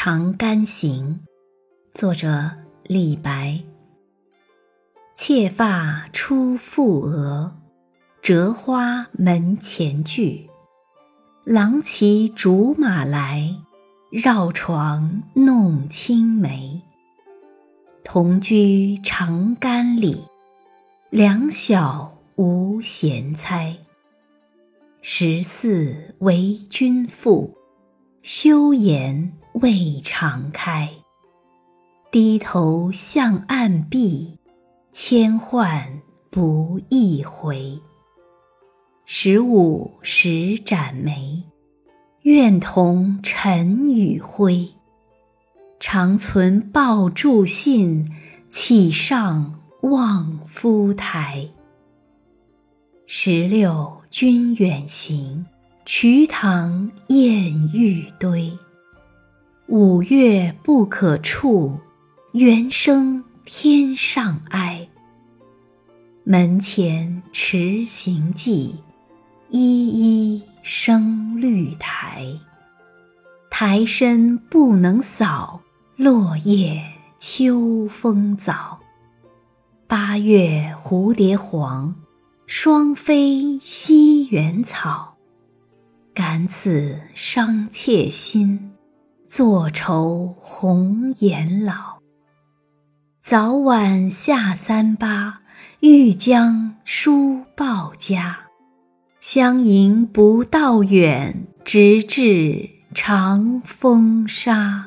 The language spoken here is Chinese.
长干行》，作者李白。妾发初覆额，折花门前剧。郎骑竹马来，绕床弄青梅。同居长干里，两小无嫌猜。十四为君妇，羞颜未尝开。低头向暗壁，千唤不一回。十五时展眉，愿同尘与灰。长存抱柱信，岂上望夫台。十六君远行，瞿塘滟玉堆。五月不可触，猿声天上哀。门前迟行迹，依依生绿苔。苔深不能扫。落叶秋风早，八月蝴蝶黄，双飞西园草。感此伤妾心，坐愁红颜老。早晚下三巴，欲将书报家。相迎不道远，直至长风沙。